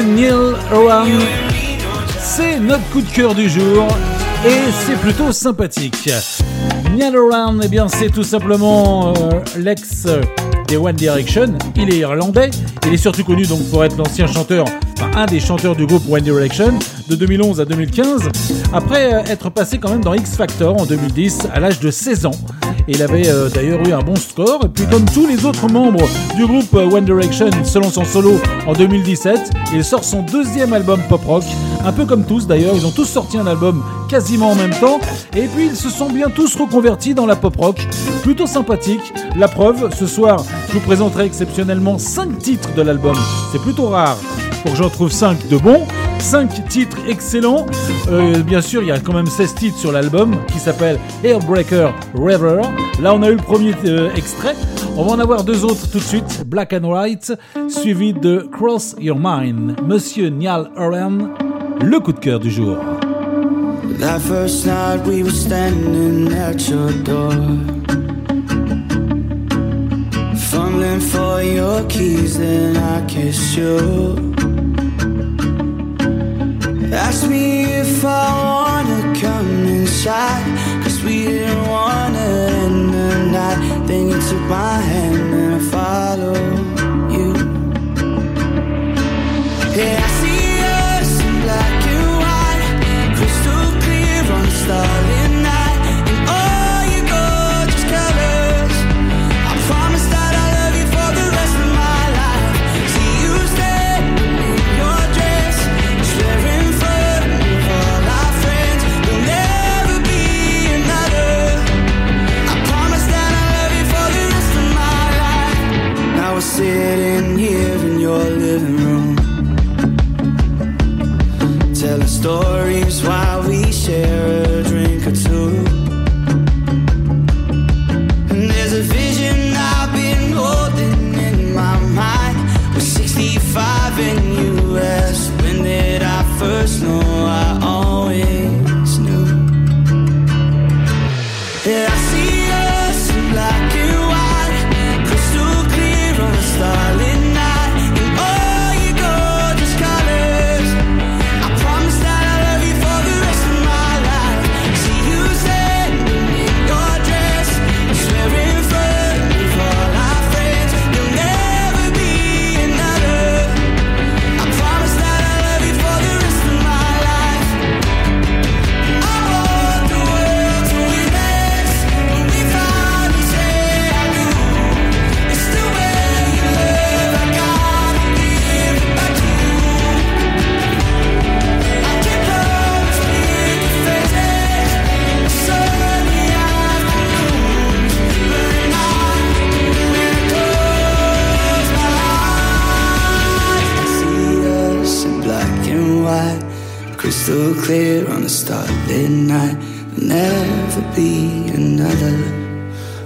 Neil Oran. C'est notre coup de cœur du jour et c'est plutôt sympathique. Neil Oran, eh bien, c'est tout simplement euh, l'ex des One Direction. Il est irlandais. Il est surtout connu donc pour être l'ancien chanteur, enfin un des chanteurs du groupe One Direction de 2011 à 2015. Après euh, être passé quand même dans X Factor en 2010 à l'âge de 16 ans. Il avait euh, d'ailleurs eu un bon score. Et puis comme tous les autres membres du groupe euh, One Direction, il se solo en 2017. Il sort son deuxième album pop rock. Un peu comme tous d'ailleurs, ils ont tous sorti un album quasiment en même temps. Et puis ils se sont bien tous reconvertis dans la pop rock. Plutôt sympathique. La preuve, ce soir, je vous présenterai exceptionnellement 5 titres de l'album. C'est plutôt rare pour que j'en trouve 5 de bons. 5 titres excellents. Euh, bien sûr, il y a quand même 16 titres sur l'album qui s'appelle Airbreaker River. Là, on a eu le premier euh, extrait. On va en avoir deux autres tout de suite. Black and White, suivi de Cross Your Mind. Monsieur Niall Horan, le coup de cœur du jour. That first night we were standing at your door. Fumbling for your keys, I kissed you. Asked me if I wanna come inside. Cause we didn't wanna end the night. Then you took my hand and I followed you. Yeah, sitting here in your living room. Tell a while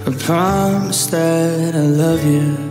I promise that I love you.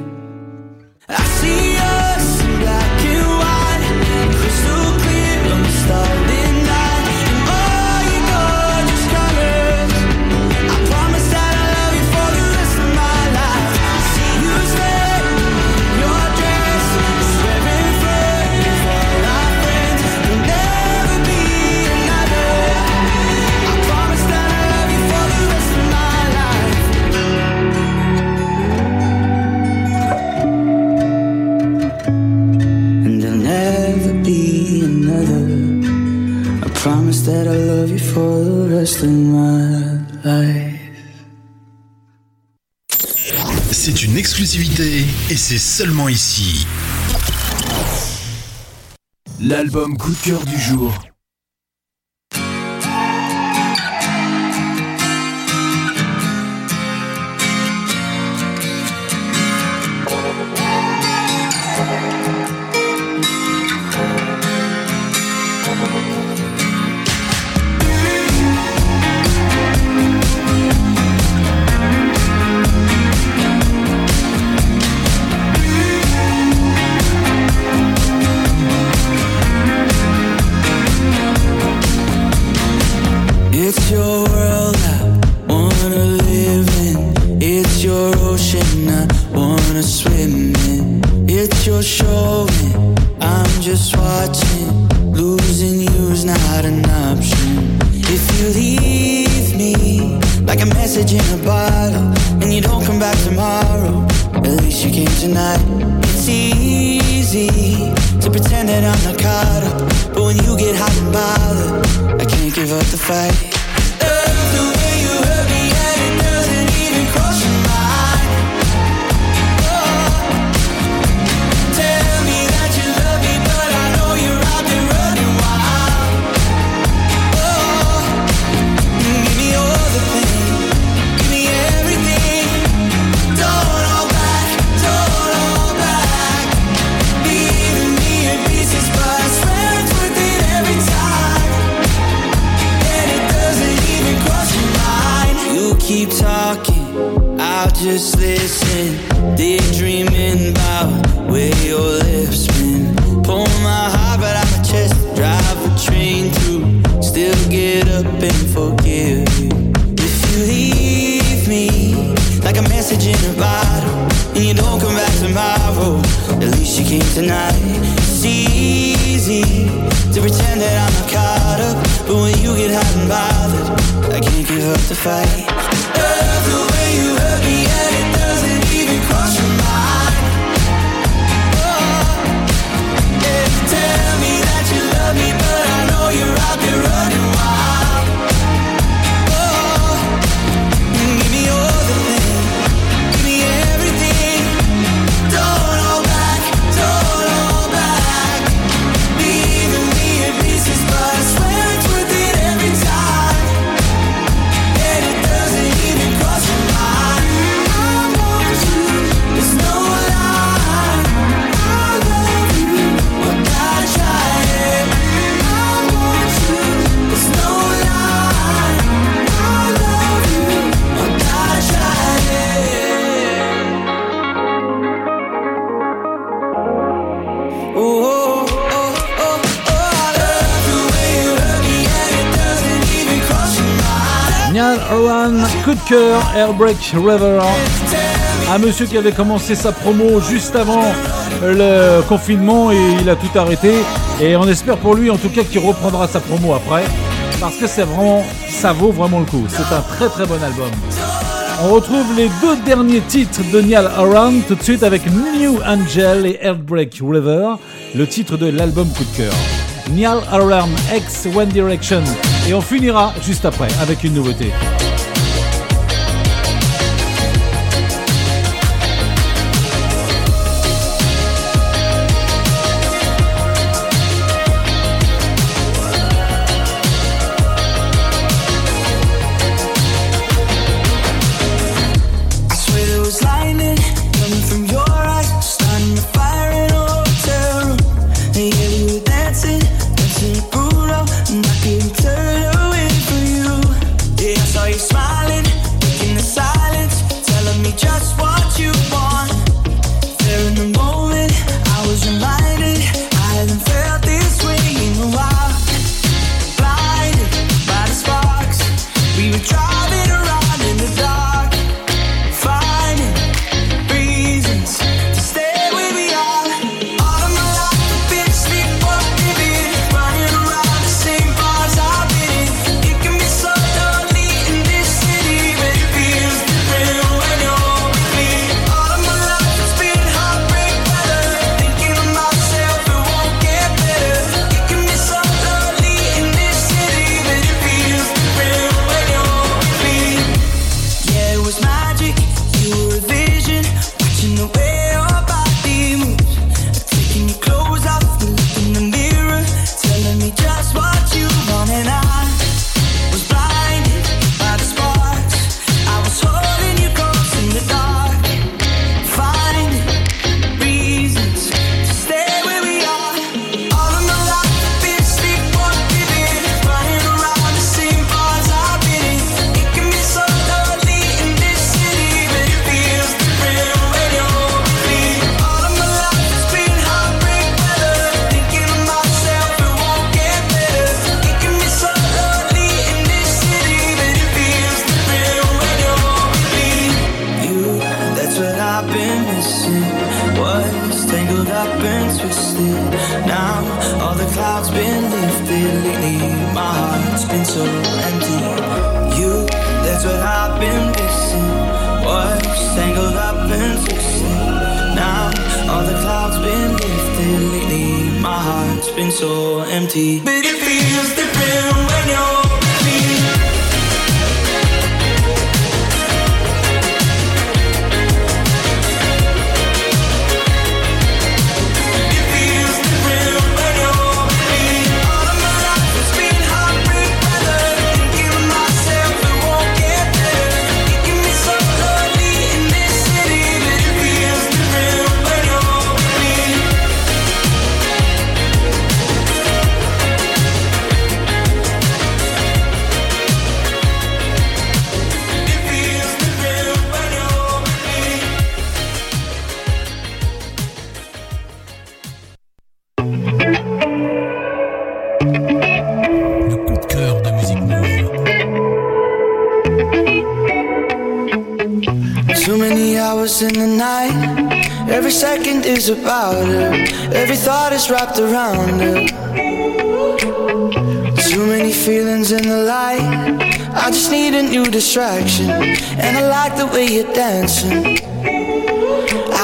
Et c'est seulement ici. L'album coup de cœur du jour. Oran, coup de cœur, Airbreak River. Un monsieur qui avait commencé sa promo juste avant le confinement et il a tout arrêté. Et on espère pour lui en tout cas qu'il reprendra sa promo après. Parce que c'est vraiment, ça vaut vraiment le coup. C'est un très très bon album. On retrouve les deux derniers titres de Niall Horan tout de suite avec New Angel et Airbreak River, le titre de l'album coup de cœur. Niall Horan ex One Direction et on finira juste après avec une nouveauté.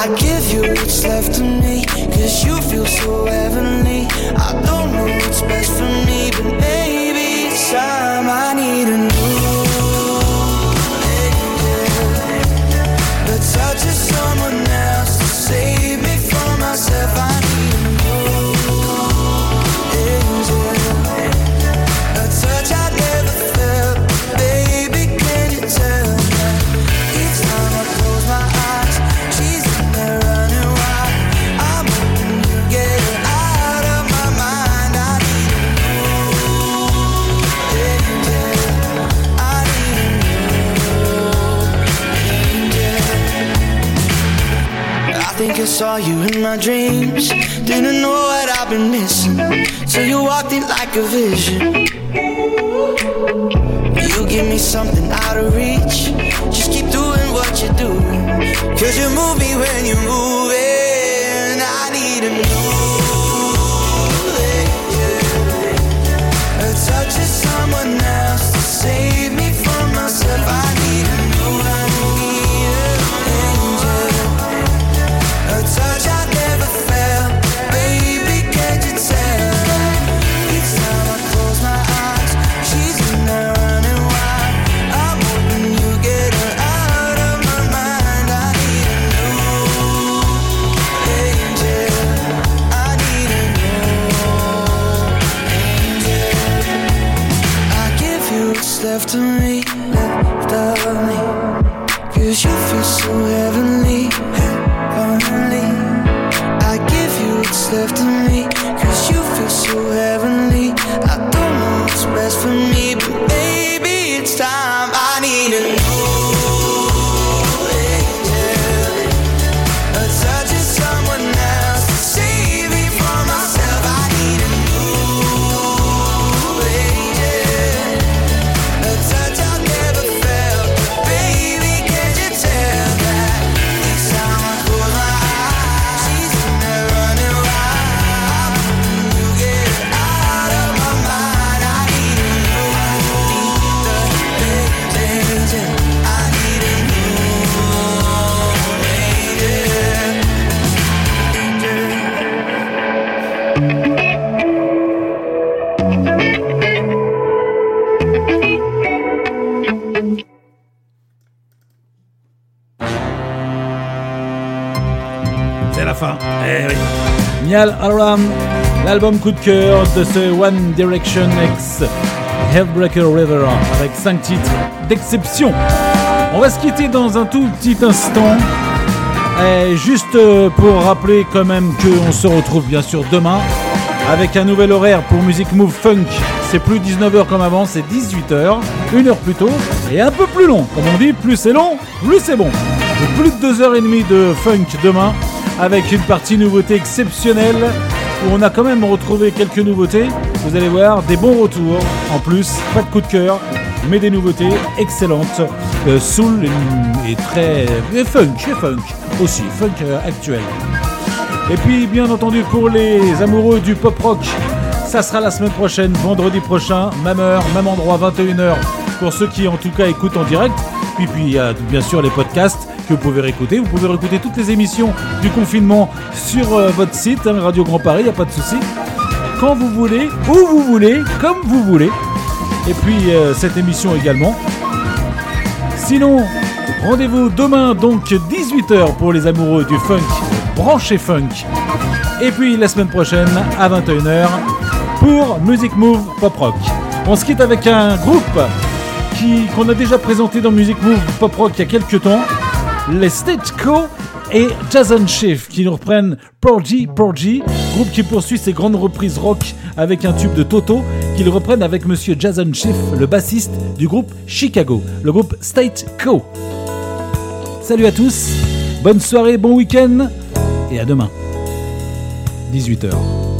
I give you what's left of me. Cause you feel so heavenly. I don't know what's best for me. But baby, it's time I need a new saw you in my dreams. Didn't know what I've been missing. So you walked in like a vision. You give me something out of reach. Just keep doing what you're doing. Cause you move me when you're moving. I need a new l'album coup de cœur de ce One Direction X Hellbreaker River avec 5 titres d'exception. On va se quitter dans un tout petit instant. Et juste pour rappeler quand même qu'on se retrouve bien sûr demain avec un nouvel horaire pour Music Move Funk. C'est plus 19h comme avant, c'est 18h, une heure plus tôt et un peu plus long. Comme on dit, plus c'est long, plus c'est bon. Plus de 2h30 de funk demain avec une partie nouveauté exceptionnelle on a quand même retrouvé quelques nouveautés. Vous allez voir, des bons retours. En plus, pas de coup de cœur, mais des nouveautés excellentes. Euh, soul est très. Et funk, et funk aussi, funk euh, actuel. Et puis, bien entendu, pour les amoureux du pop rock, ça sera la semaine prochaine, vendredi prochain, même heure, même endroit, 21h, pour ceux qui en tout cas écoutent en direct. Puis, puis, bien sûr les podcasts que vous pouvez réécouter. Vous pouvez réécouter toutes les émissions du confinement sur euh, votre site, hein, Radio Grand Paris, il n'y a pas de souci. Quand vous voulez, où vous voulez, comme vous voulez. Et puis euh, cette émission également. Sinon, rendez-vous demain, donc 18h pour les amoureux du funk, branché funk. Et puis la semaine prochaine à 21h pour Music Move Pop Rock. On se quitte avec un groupe qu'on a déjà présenté dans Music Move Pop Rock il y a quelques temps les State Co et Jason Schiff qui nous reprennent Porgy Porgy, groupe qui poursuit ses grandes reprises rock avec un tube de Toto, qu'ils reprennent avec monsieur Jason Schiff, le bassiste du groupe Chicago, le groupe State Co. Salut à tous, bonne soirée, bon week-end et à demain, 18h.